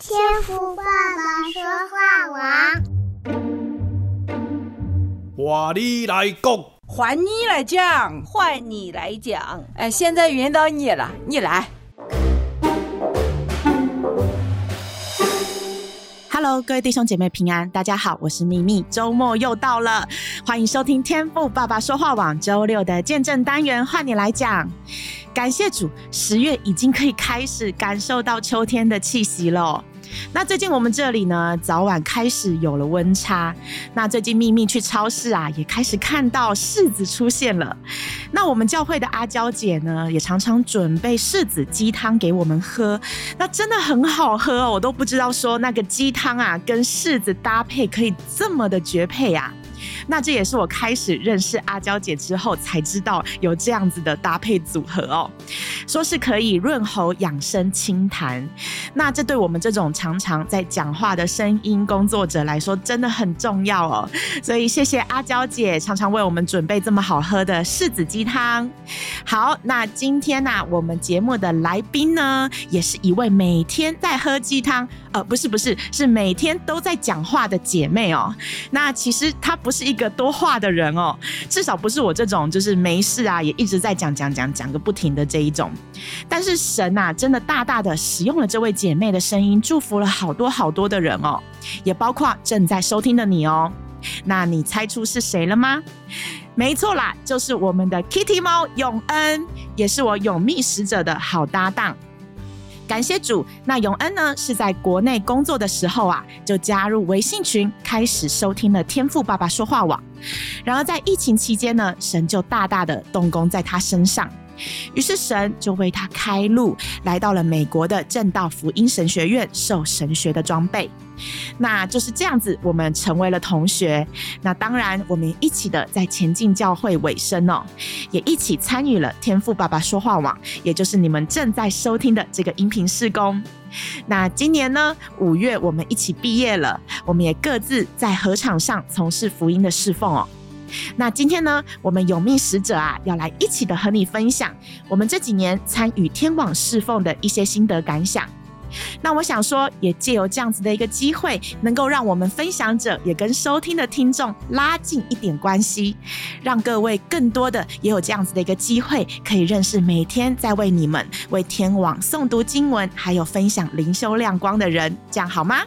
天赋爸爸说话王，话你来讲，换你来讲，换你来讲。哎，现在轮到你了，你来。Hello，各位弟兄姐妹平安，大家好，我是秘密，周末又到了，欢迎收听天赋爸爸说话网周六的见证单元，换你来讲。感谢主，十月已经可以开始感受到秋天的气息了。那最近我们这里呢，早晚开始有了温差。那最近秘密去超市啊，也开始看到柿子出现了。那我们教会的阿娇姐呢，也常常准备柿子鸡汤给我们喝。那真的很好喝哦，我都不知道说那个鸡汤啊，跟柿子搭配可以这么的绝配啊。那这也是我开始认识阿娇姐之后才知道有这样子的搭配组合哦，说是可以润喉养生清痰。那这对我们这种常常在讲话的声音工作者来说真的很重要哦。所以谢谢阿娇姐常常为我们准备这么好喝的柿子鸡汤。好，那今天呢、我们节目的来宾呢，也是一位每天在喝鸡汤，呃，不是不是，是每天都在讲话的姐妹哦。那其实她不不是一个多话的人哦，至少不是我这种，就是没事啊，也一直在讲讲讲讲个不停的这一种。但是神啊，真的大大的使用了这位姐妹的声音，祝福了好多好多的人哦，也包括正在收听的你哦。那你猜出是谁了吗？没错啦，就是我们的 Kitty 猫永恩，也是我永密使者的好搭档。感谢主，那永恩呢，是在国内工作的时候啊，就加入微信群，开始收听了天赋爸爸说话网。然而在疫情期间呢，神就大大的动工在他身上。于是神就为他开路，来到了美国的正道福音神学院受神学的装备。那就是这样子，我们成为了同学。那当然，我们一起的在前进教会委身哦，也一起参与了天赋爸爸说话网，也就是你们正在收听的这个音频试工。那今年呢，五月我们一起毕业了，我们也各自在合场上从事福音的侍奉哦。那今天呢，我们永密使者啊，要来一起的和你分享我们这几年参与天网侍奉的一些心得感想。那我想说，也借由这样子的一个机会，能够让我们分享者也跟收听的听众拉近一点关系，让各位更多的也有这样子的一个机会，可以认识每天在为你们为天网诵读经文，还有分享灵修亮光的人，这样好吗？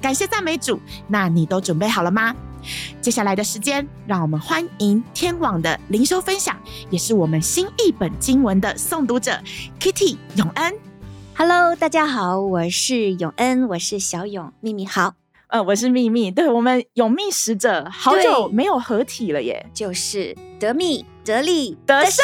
感谢赞美主，那你都准备好了吗？接下来的时间，让我们欢迎天网的灵修分享，也是我们新一本经文的诵读者 Kitty 永恩。Hello，大家好，我是永恩，我是小永，秘密好，呃，我是秘密，对，我们永密使者好久没有合体了耶，就是得密得利得胜，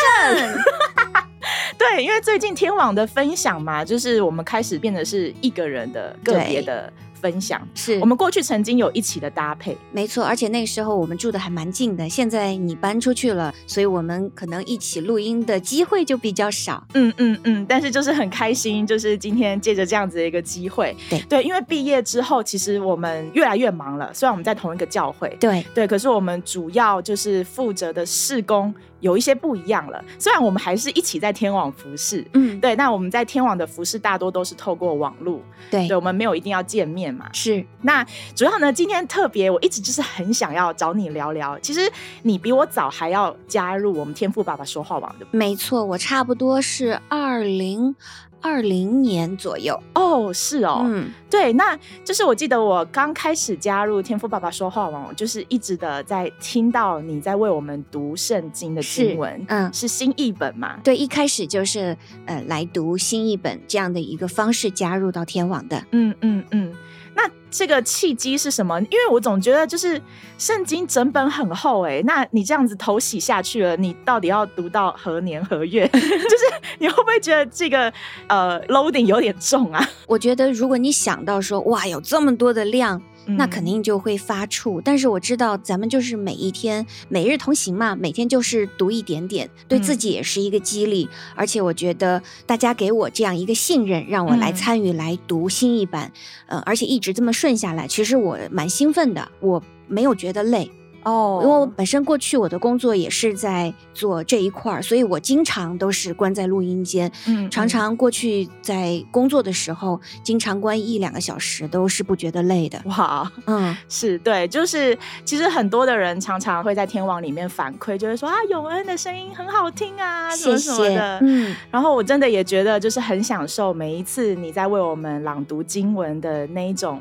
对，因为最近天网的分享嘛，就是我们开始变得是一个人的个别的。分享是我们过去曾经有一起的搭配，没错，而且那个时候我们住的还蛮近的。现在你搬出去了，所以我们可能一起录音的机会就比较少。嗯嗯嗯，但是就是很开心，就是今天借着这样子的一个机会，对对，因为毕业之后，其实我们越来越忙了。虽然我们在同一个教会，对对，可是我们主要就是负责的事工。有一些不一样了，虽然我们还是一起在天网服饰，嗯，对，那我们在天网的服饰大多都是透过网络，对，对，我们没有一定要见面嘛，是。那主要呢，今天特别，我一直就是很想要找你聊聊。其实你比我早还要加入我们天赋爸爸说话网的，没错，我差不多是二零。二零年左右。哦，是哦，嗯，对，那就是我记得我刚开始加入天赋爸爸说话网，就是一直的在听到你在为我们读圣经的经文，嗯，是新译本嘛？对，一开始就是呃来读新译本这样的一个方式加入到天网的，嗯嗯嗯。那这个契机是什么？因为我总觉得就是圣经整本很厚哎，那你这样子投洗下去了，你到底要读到何年何月？就是你会不会觉得这个呃 loading 有点重啊？我觉得如果你想到说哇，有这么多的量。那肯定就会发怵，但是我知道咱们就是每一天每日同行嘛，每天就是读一点点，对自己也是一个激励。而且我觉得大家给我这样一个信任，让我来参与来读新一版，呃，而且一直这么顺下来，其实我蛮兴奋的，我没有觉得累。哦，因为我本身过去我的工作也是在做这一块儿，所以我经常都是关在录音间。嗯，常常过去在工作的时候，经常关一两个小时都是不觉得累的。哇，嗯，是对，就是其实很多的人常常会在天网里面反馈，就是说啊，永恩的声音很好听啊，什么什么的。嗯，然后我真的也觉得就是很享受每一次你在为我们朗读经文的那一种。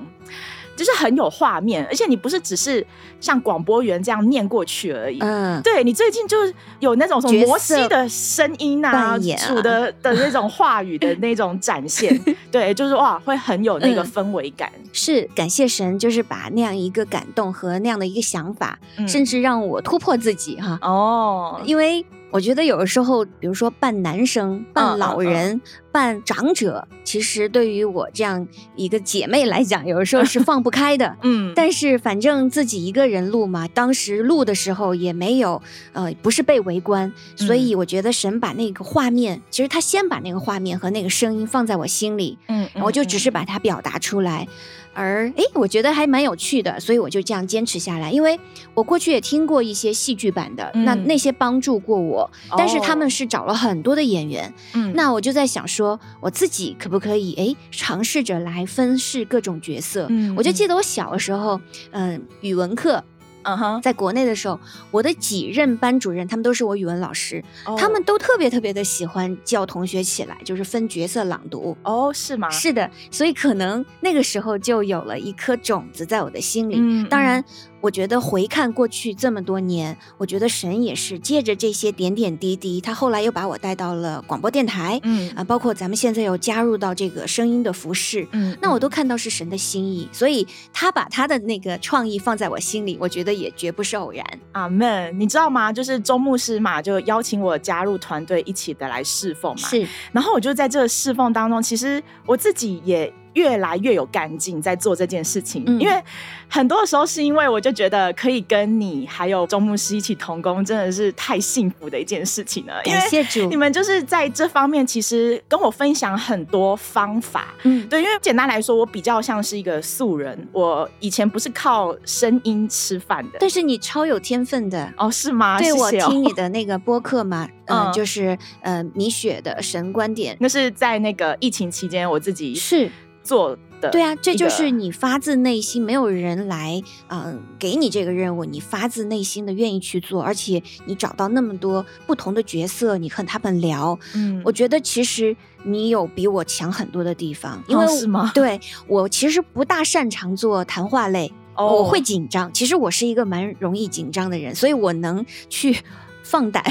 就是很有画面，而且你不是只是像广播员这样念过去而已。嗯，对，你最近就有那种什么摩西的声音啊，主的的那种话语的那种展现。对，就是哇，会很有那个氛围感。嗯，是感谢神，就是把那样一个感动和那样的一个想法，嗯，甚至让我突破自己哈。哦，因为。我觉得有的时候，比如说扮男生、扮老人、嗯嗯嗯、扮长者，其实对于我这样一个姐妹来讲，有时候是放不开的。嗯，但是反正自己一个人录嘛，当时录的时候也没有，呃，不是被围观，所以我觉得神把那个画面，嗯、其实他先把那个画面和那个声音放在我心里，嗯，我就只是把它表达出来。而诶，我觉得还蛮有趣的，所以我就这样坚持下来。因为我过去也听过一些戏剧版的，嗯、那那些帮助过我，但是他们是找了很多的演员。嗯，那我就在想说，我自己可不可以哎，尝试着来分饰各种角色？嗯，我就记得我小的时候，嗯、呃，语文课。嗯哼，在国内的时候，我的几任班主任，他们都是我语文老师，oh. 他们都特别特别的喜欢叫同学起来，就是分角色朗读。哦，oh, 是吗？是的，所以可能那个时候就有了一颗种子在我的心里。嗯，当然。我觉得回看过去这么多年，我觉得神也是借着这些点点滴滴，他后来又把我带到了广播电台，嗯啊，包括咱们现在又加入到这个声音的服饰，嗯，那我都看到是神的心意，所以他把他的那个创意放在我心里，我觉得也绝不是偶然。阿门，你知道吗？就是周牧师嘛，就邀请我加入团队一起的来侍奉嘛，是，然后我就在这个侍奉当中，其实我自己也。越来越有干劲在做这件事情，嗯、因为很多的时候是因为我就觉得可以跟你还有周牧师一起同工，真的是太幸福的一件事情了。感谢主，你们就是在这方面其实跟我分享很多方法。嗯，对，因为简单来说，我比较像是一个素人，我以前不是靠声音吃饭的，但是你超有天分的。哦，是吗？对，谢谢哦、我听你的那个播客嘛，嗯，嗯。就是呃米雪的神观点，那是在那个疫情期间，我自己是。做的对啊，这就是你发自内心，没有人来嗯、呃、给你这个任务，你发自内心的愿意去做，而且你找到那么多不同的角色，你和他们聊，嗯，我觉得其实你有比我强很多的地方，因为、哦、是吗？对，我其实不大擅长做谈话类，哦、我会紧张，其实我是一个蛮容易紧张的人，所以我能去 放胆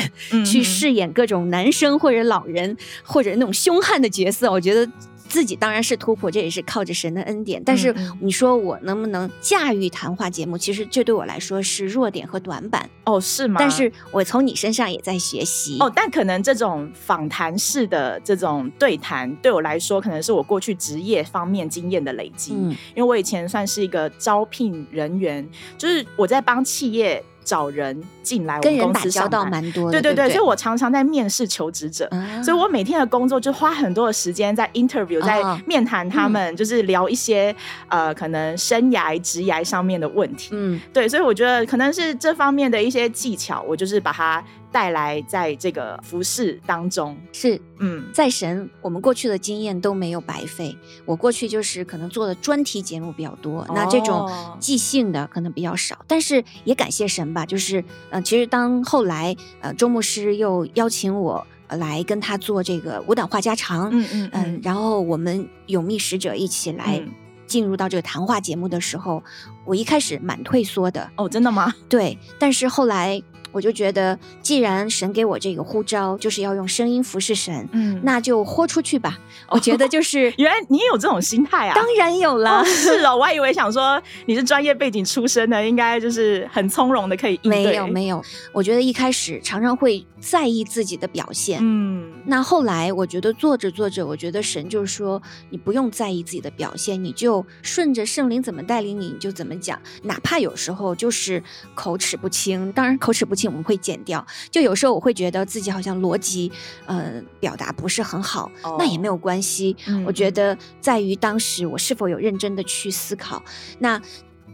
去饰演各种男生或者老人、嗯、或者那种凶悍的角色，我觉得。自己当然是突破，这也是靠着神的恩典。但是你说我能不能驾驭谈话节目？其实这对我来说是弱点和短板。哦，是吗？但是我从你身上也在学习。哦，但可能这种访谈式的这种对谈，对我来说，可能是我过去职业方面经验的累积。嗯，因为我以前算是一个招聘人员，就是我在帮企业。找人进来，跟人打交道蛮多的，对对对，所以我常常在面试求职者，嗯、所以我每天的工作就花很多的时间在 interview，在面谈他们，哦、就是聊一些、嗯、呃可能生涯、职涯上面的问题。嗯，对，所以我觉得可能是这方面的一些技巧，我就是把它。带来在这个服饰当中是嗯，在神，我们过去的经验都没有白费。我过去就是可能做的专题节目比较多，哦、那这种即兴的可能比较少。但是也感谢神吧，就是嗯、呃，其实当后来呃周牧师又邀请我来跟他做这个无胆话家常，嗯嗯嗯、呃，然后我们永密使者一起来进入到这个谈话节目的时候，嗯、我一开始蛮退缩的。哦，真的吗？对，但是后来。我就觉得，既然神给我这个呼召，就是要用声音服侍神，嗯，那就豁出去吧。哦、我觉得就是，原来你也有这种心态啊？当然有了，哦是哦，我还以为想说你是专业背景出身的，应该就是很从容的可以应对。没有没有，我觉得一开始常常会在意自己的表现，嗯，那后来我觉得做着做着，我觉得神就是说，你不用在意自己的表现，你就顺着圣灵怎么带领你，你就怎么讲，哪怕有时候就是口齿不清，当然口齿不清。我们会剪掉，就有时候我会觉得自己好像逻辑，呃，表达不是很好，哦、那也没有关系。嗯、我觉得在于当时我是否有认真的去思考。那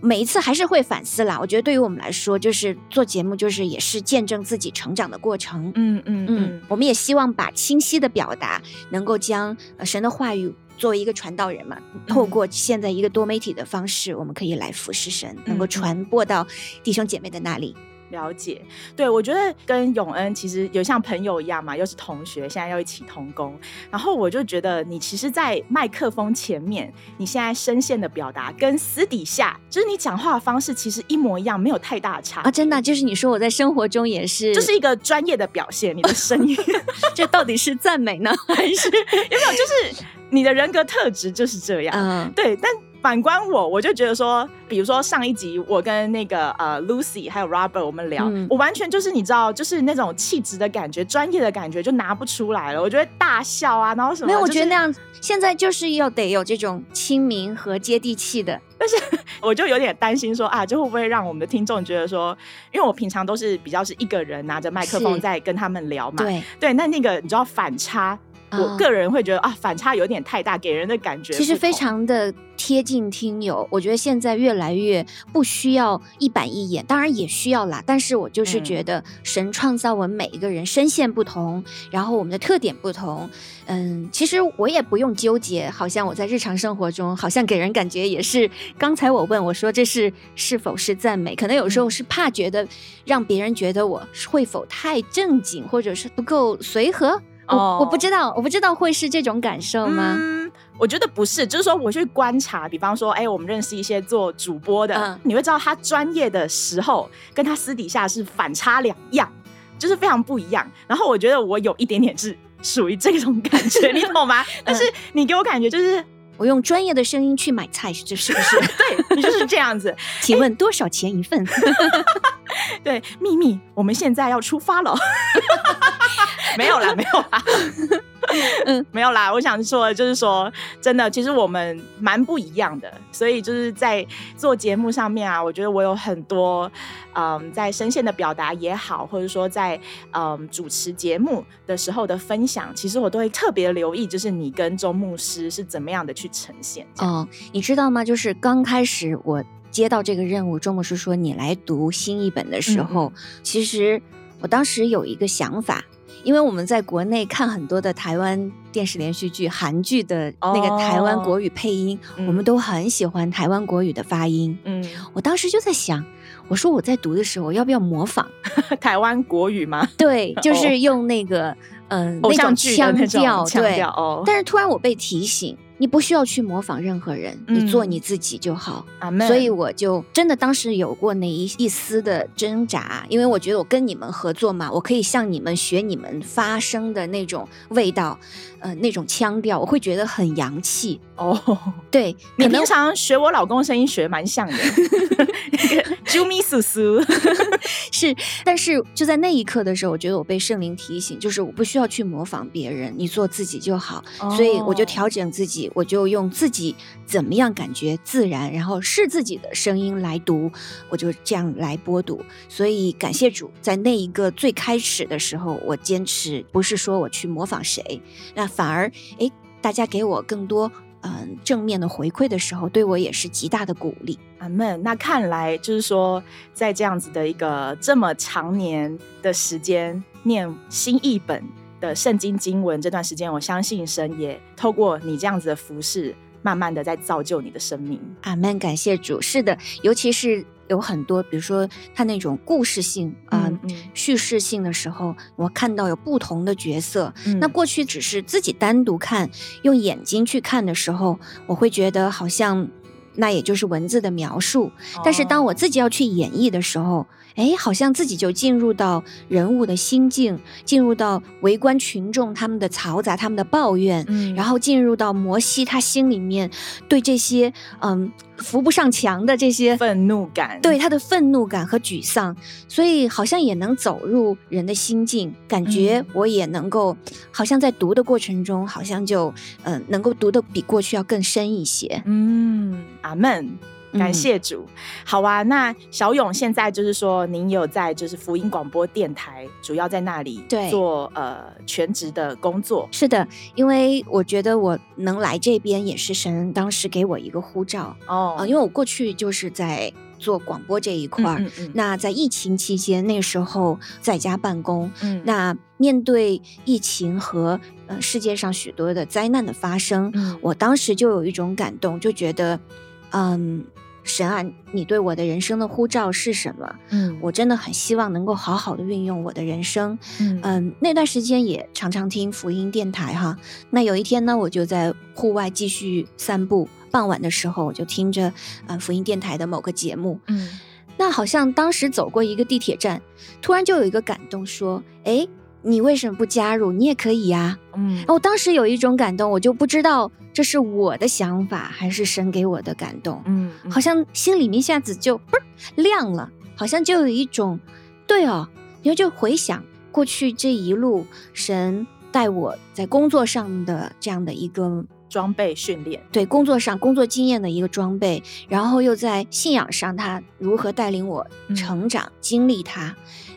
每一次还是会反思啦。我觉得对于我们来说，就是做节目，就是也是见证自己成长的过程。嗯嗯嗯，嗯，我们也希望把清晰的表达，能够将神的话语作为一个传道人嘛，透过现在一个多媒体的方式，我们可以来服侍神，能够传播到弟兄姐妹的那里。了解，对，我觉得跟永恩其实有像朋友一样嘛，又是同学，现在又一起同工。然后我就觉得你其实，在麦克风前面，你现在声线的表达跟私底下，就是你讲话的方式，其实一模一样，没有太大差啊！真的，就是你说我在生活中也是，就是一个专业的表现。你的声音，这到底是赞美呢，还是 有没有？就是你的人格特质就是这样。嗯，对，但。反观我，我就觉得说，比如说上一集我跟那个呃 Lucy 还有 Robert 我们聊，嗯、我完全就是你知道，就是那种气质的感觉、专业的感觉就拿不出来了。我觉得大笑啊，然后什么，没有，就是、我觉得那样现在就是要得有这种亲民和接地气的。但是 我就有点担心说啊，就会不会让我们的听众觉得说，因为我平常都是比较是一个人拿着麦克风在跟他们聊嘛，对对，那那个你知道反差。我个人会觉得啊，反差有点太大，给人的感觉其实非常的贴近听友。我觉得现在越来越不需要一板一眼，当然也需要啦。但是我就是觉得神创造我们每一个人声线不同，然后我们的特点不同。嗯，其实我也不用纠结，好像我在日常生活中，好像给人感觉也是。刚才我问我说这是是否是赞美？可能有时候是怕觉得让别人觉得我会否太正经，或者是不够随和。我、oh. 我不知道，我不知道会是这种感受吗？嗯，我觉得不是，就是说我去观察，比方说，哎，我们认识一些做主播的，嗯、你会知道他专业的时候跟他私底下是反差两样，就是非常不一样。然后我觉得我有一点点是属于这种感觉，你懂吗？但是你给我感觉就是我用专业的声音去买菜，这是不是？对，你就是这样子。请问多少钱一份？对，秘密，我们现在要出发了。没有啦，没有啦，嗯，没有啦。我想说的就是说，真的，其实我们蛮不一样的，所以就是在做节目上面啊，我觉得我有很多，嗯，在声线的表达也好，或者说在嗯主持节目的时候的分享，其实我都会特别留意，就是你跟周牧师是怎么样的去呈现。哦，你知道吗？就是刚开始我接到这个任务，周牧师说你来读新译本的时候，嗯、其实我当时有一个想法。因为我们在国内看很多的台湾电视连续剧、韩剧的那个台湾国语配音，哦、我们都很喜欢台湾国语的发音。嗯，我当时就在想，我说我在读的时候，我要不要模仿 台湾国语吗？对，就是用那个嗯、呃、那种腔调，对。哦，但是突然我被提醒。你不需要去模仿任何人，嗯、你做你自己就好。所以我就真的当时有过那一一丝的挣扎，因为我觉得我跟你们合作嘛，我可以向你们学你们发声的那种味道，呃，那种腔调，我会觉得很洋气哦。Oh, 对，你平常学我老公声音学蛮像的，啾咪叔叔是，但是就在那一刻的时候，我觉得我被圣灵提醒，就是我不需要去模仿别人，你做自己就好。Oh. 所以我就调整自己。我就用自己怎么样感觉自然，然后是自己的声音来读，我就这样来播读。所以感谢主，在那一个最开始的时候，我坚持不是说我去模仿谁，那反而诶，大家给我更多嗯、正面的回馈的时候，对我也是极大的鼓励。阿门。那看来就是说，在这样子的一个这么长年的时间念新译本的圣经经文，这段时间，我相信神也透过你这样子的服饰，慢慢的在造就你的生命。阿门，感谢主。是的，尤其是有很多，比如说他那种故事性啊、呃、嗯、叙事性的时候，我看到有不同的角色。嗯、那过去只是自己单独看，用眼睛去看的时候，我会觉得好像那也就是文字的描述。哦、但是当我自己要去演绎的时候，哎，好像自己就进入到人物的心境，进入到围观群众他们的嘈杂、他们的抱怨，嗯，然后进入到摩西他心里面对这些嗯扶不上墙的这些愤怒感，对他的愤怒感和沮丧，所以好像也能走入人的心境，感觉我也能够，嗯，好像在读的过程中，好像就嗯能够读的比过去要更深一些。嗯，阿门。感谢主。嗯、好啊，那小勇现在就是说，您有在就是福音广播电台，主要在那里做呃全职的工作。是的，因为我觉得我能来这边也是神当时给我一个呼召哦、呃，因为我过去就是在。做广播这一块，嗯嗯嗯，那在疫情期间，那时候在家办公，嗯，那面对疫情和呃世界上许多的灾难的发生，嗯，我当时就有一种感动，就觉得，嗯，神啊，你对我的人生的呼召是什么？嗯，我真的很希望能够好好的运用我的人生，嗯，嗯，那段时间也常常听福音电台哈，那有一天呢，我就在户外继续散步。傍晚的时候，我就听着呃福音电台的某个节目，嗯，那好像当时走过一个地铁站，突然就有一个感动，说：“哎，你为什么不加入？你也可以呀。”嗯，我当时有一种感动，我就不知道这是我的想法还是神给我的感动，嗯，好像心里面一下子就嘣亮了，好像就有一种对哦，然后就回想过去这一路神带我在工作上的这样的一个。装备训练，对工作上工作经验的一个装备，然后又在信仰上，他如何带领我成长，嗯、经历他。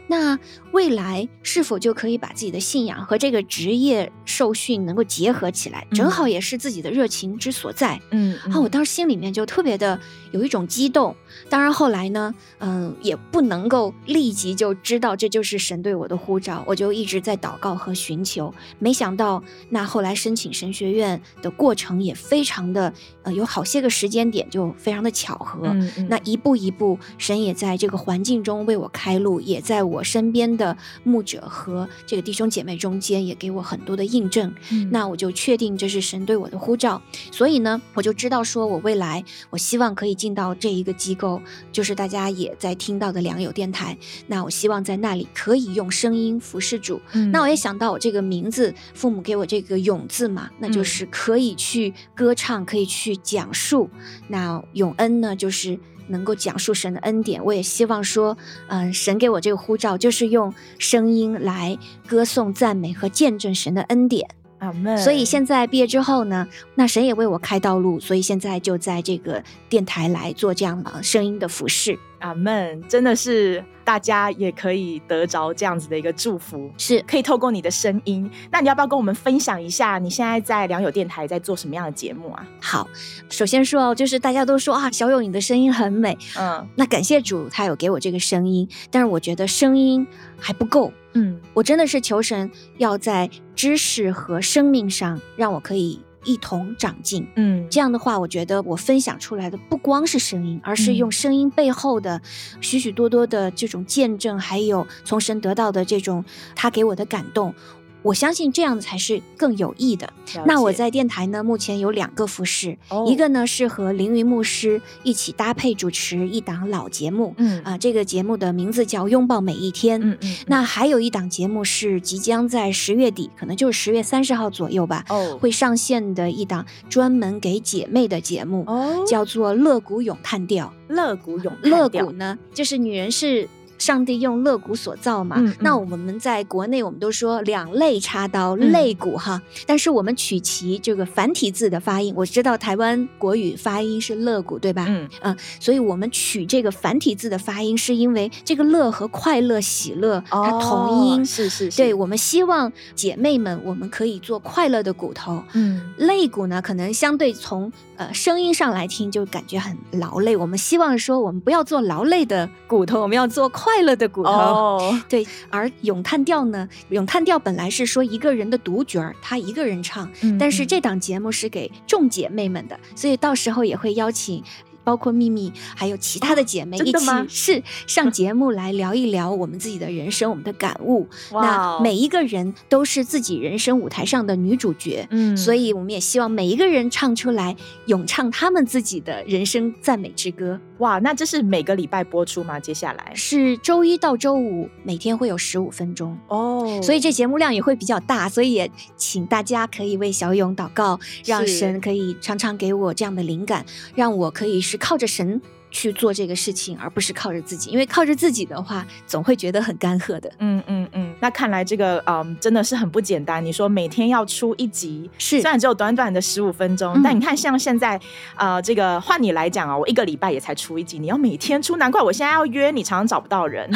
那未来是否就可以把自己的信仰和这个职业受训能够结合起来？正好也是自己的热情之所在。嗯，啊、嗯，我当时心里面就特别的有一种激动。当然后来呢，嗯、呃，也不能够立即就知道这就是神对我的呼召，我就一直在祷告和寻求。没想到那后来申请神学院的过程也非常的，呃，有好些个时间点就非常的巧合。嗯嗯，那一步一步，神也在这个环境中为我开路，也在我。身边的牧者和这个弟兄姐妹中间也给我很多的印证，嗯、那我就确定这是神对我的呼召，所以呢，我就知道说我未来我希望可以进到这一个机构，就是大家也在听到的良友电台。那我希望在那里可以用声音服侍主。嗯、那我也想到我这个名字，父母给我这个永字嘛，那就是可以去歌唱，可以去讲述。那永恩呢，就是。能够讲述神的恩典，我也希望说，嗯、呃，神给我这个呼召，就是用声音来歌颂、赞美和见证神的恩典。阿门。所以现在毕业之后呢，那神也为我开道路，所以现在就在这个电台来做这样的声音的服侍。阿门，真的是大家也可以得着这样子的一个祝福，是可以透过你的声音。那你要不要跟我们分享一下，你现在在良友电台在做什么样的节目啊？好，首先说哦，就是大家都说啊，小勇你的声音很美，嗯，那感谢主，他有给我这个声音，但是我觉得声音还不够，嗯，我真的是求神要在知识和生命上让我可以。一同长进，嗯，这样的话，我觉得我分享出来的不光是声音，而是用声音背后的许许多多的这种见证，还有从神得到的这种他给我的感动。我相信这样才是更有益的。那我在电台呢，目前有两个服饰，哦、一个呢是和凌云牧师一起搭配主持一档老节目，嗯啊，这个节目的名字叫《拥抱每一天》。嗯嗯。嗯那还有一档节目是即将在十月底，可能就是十月三十号左右吧，哦，会上线的一档专门给姐妹的节目，哦，叫做《乐谷咏叹调》。乐谷咏乐谷呢，就是女人是。上帝用肋骨所造嘛，那我们在国内我们都说两肋插刀，肋骨哈。嗯、但是我们取其这个繁体字的发音，我知道台湾国语发音是肋骨，对吧？嗯嗯、呃，所以我们取这个繁体字的发音，是因为这个乐和快乐、喜乐它同音，哦、是是是。对，我们希望姐妹们，我们可以做快乐的骨头。嗯，肋骨呢，可能相对从呃声音上来听就感觉很劳累。我们希望说，我们不要做劳累的骨头，我们要做快。快乐的骨头，oh. 对。而咏叹调呢？咏叹调本来是说一个人的独角儿，他一个人唱。嗯、但是这档节目是给众姐妹们的，所以到时候也会邀请。包括秘密，还有其他的姐妹一起是 上节目来聊一聊我们自己的人生，我们的感悟。那每一个人都是自己人生舞台上的女主角，嗯，所以我们也希望每一个人唱出来，咏唱他们自己的人生赞美之歌。哇，那这是每个礼拜播出吗？接下来是周一到周五，每天会有十五分钟哦，oh、所以这节目量也会比较大，所以也请大家可以为小勇祷告，让神可以常常给我这样的灵感，让我可以是。靠着神去做这个事情，而不是靠着自己。因为靠着自己的话，总会觉得很干涸的。嗯嗯嗯。那看来这个嗯，真的是很不简单。你说每天要出一集，是虽然只有短短的十五分钟，嗯、但你看像现在呃，这个换你来讲啊，我一个礼拜也才出一集，你要每天出，难怪我现在要约你，常常找不到人。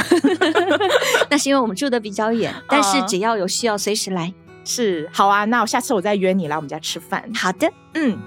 那是因为我们住的比较远，但是只要有需要，随时来。是，好啊，那我下次我再约你来我们家吃饭。好的，嗯。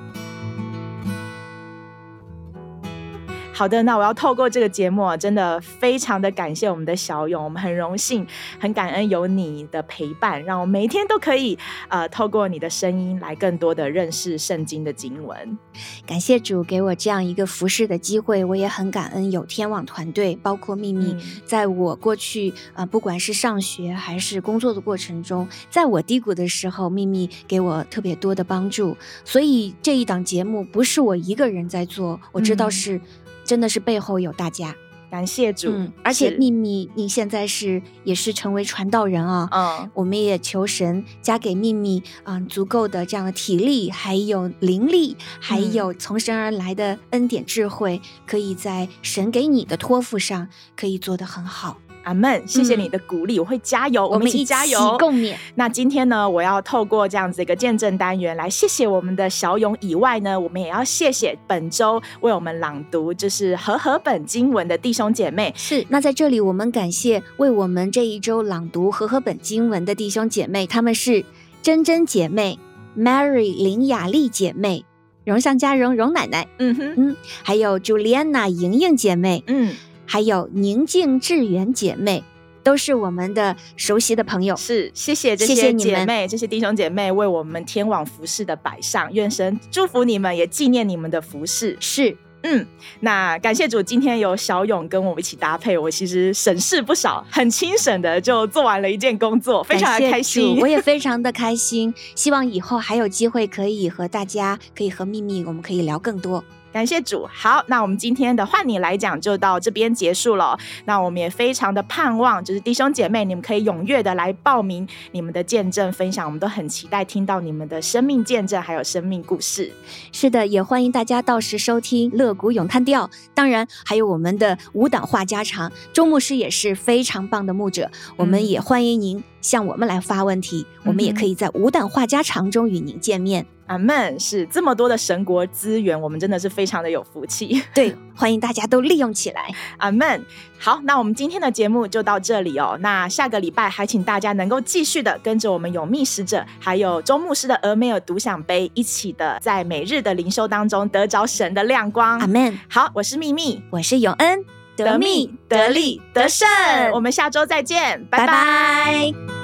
好的，那我要透过这个节目啊，真的非常的感谢我们的小勇，我们很荣幸、很感恩有你的陪伴，让我每一天都可以呃透过你的声音来更多的认识圣经的经文。感谢主给我这样一个服侍的机会，我也很感恩有天网团队，包括秘密，嗯、在我过去啊、呃，不管是上学还是工作的过程中，在我低谷的时候，秘密给我特别多的帮助。所以这一档节目不是我一个人在做，我知道是。真的是背后有大家，感谢主。嗯，而且秘密，你现在是也是成为传道人啊。嗯，我们也求神加给秘密，嗯，足够的这样的体力，还有灵力，还有从神而来的恩典智慧，嗯，可以在神给你的托付上可以做得很好。阿门，谢谢你的鼓励，嗯、我会加油，我们一起加油，共勉。那今天呢，我要透过这样子一个见证单元来谢谢我们的小勇以外呢，我们也要谢谢本周为我们朗读就是和合本经文的弟兄姐妹。是，那在这里我们感谢为我们这一周朗读和合本经文的弟兄姐妹，他们是珍珍姐妹、Mary 林雅丽姐妹、荣上加荣荣奶奶，嗯哼嗯，还有 Juliana 莹莹姐妹，嗯。还有宁静致远姐妹，都是我们的熟悉的朋友。是，谢谢这些姐妹、这些弟兄姐妹为我们天网服饰的摆上，愿神祝福你们，也纪念你们的服饰。是，嗯，那感谢主，今天有小勇跟我们一起搭配，我其实省事不少，很轻省的就做完了一件工作，非常的开心。我也非常的开心，希望以后还有机会可以和大家，可以和秘密，我们可以聊更多。感谢主，好，那我们今天的换你来讲就到这边结束了。那我们也非常的盼望，就是弟兄姐妹，你们可以踊跃的来报名你们的见证分享，我们都很期待听到你们的生命见证还有生命故事。是的，也欢迎大家到时收听乐谷咏叹调，当然还有我们的舞蹈话家常，周牧师也是非常棒的牧者，我们也欢迎您向我们来发问题，我们也可以在舞蹈话家常中与您见面。阿门，是这么多的神国资源，我们真的是非常的有福气。对，欢迎大家都利用起来。阿门。好，那我们今天的节目就到这里哦。那下个礼拜还请大家能够继续的跟着我们永密使者，还有周牧师的俄梅尔独享杯，一起的在每日的灵修当中得着神的亮光。阿门。好，我是秘密，我是永恩，得密得利得胜，我们下周再见，拜拜。拜拜。